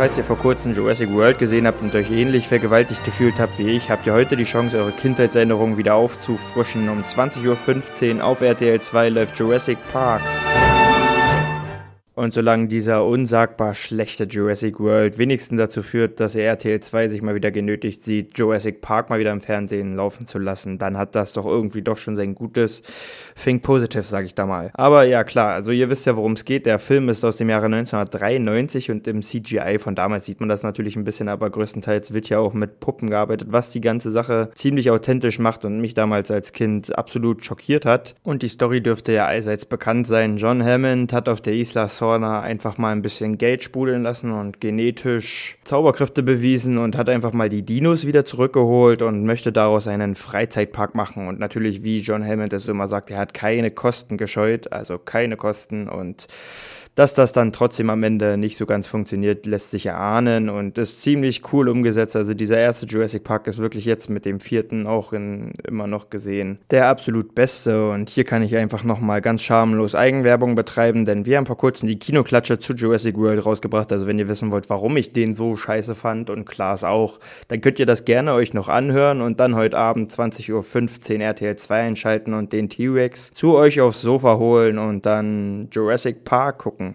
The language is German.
Falls ihr vor kurzem Jurassic World gesehen habt und euch ähnlich vergewaltigt gefühlt habt wie ich, habt ihr heute die Chance, eure Kindheitserinnerungen wieder aufzufrischen. Um 20.15 Uhr auf RTL 2 läuft Jurassic Park. Und solange dieser unsagbar schlechte Jurassic World wenigstens dazu führt, dass RTL 2 sich mal wieder genötigt sieht, Jurassic Park mal wieder im Fernsehen laufen zu lassen, dann hat das doch irgendwie doch schon sein gutes Think Positive, sage ich da mal. Aber ja, klar, also ihr wisst ja, worum es geht. Der Film ist aus dem Jahre 1993 und im CGI von damals sieht man das natürlich ein bisschen, aber größtenteils wird ja auch mit Puppen gearbeitet, was die ganze Sache ziemlich authentisch macht und mich damals als Kind absolut schockiert hat. Und die Story dürfte ja allseits bekannt sein. John Hammond hat auf der Isla Saw Corner einfach mal ein bisschen Geld sprudeln lassen und genetisch Zauberkräfte bewiesen und hat einfach mal die Dinos wieder zurückgeholt und möchte daraus einen Freizeitpark machen. Und natürlich, wie John Hammond es immer sagt, er hat keine Kosten gescheut, also keine Kosten und dass das dann trotzdem am Ende nicht so ganz funktioniert, lässt sich erahnen und ist ziemlich cool umgesetzt. Also dieser erste Jurassic Park ist wirklich jetzt mit dem vierten auch in, immer noch gesehen der absolut beste und hier kann ich einfach nochmal ganz schamlos Eigenwerbung betreiben, denn wir haben vor kurzem die Kinoklatsche zu Jurassic World rausgebracht. Also wenn ihr wissen wollt, warum ich den so scheiße fand und Klaas auch, dann könnt ihr das gerne euch noch anhören und dann heute Abend 20.15 Uhr RTL 2 einschalten und den T-Rex zu euch aufs Sofa holen und dann Jurassic Park gucken.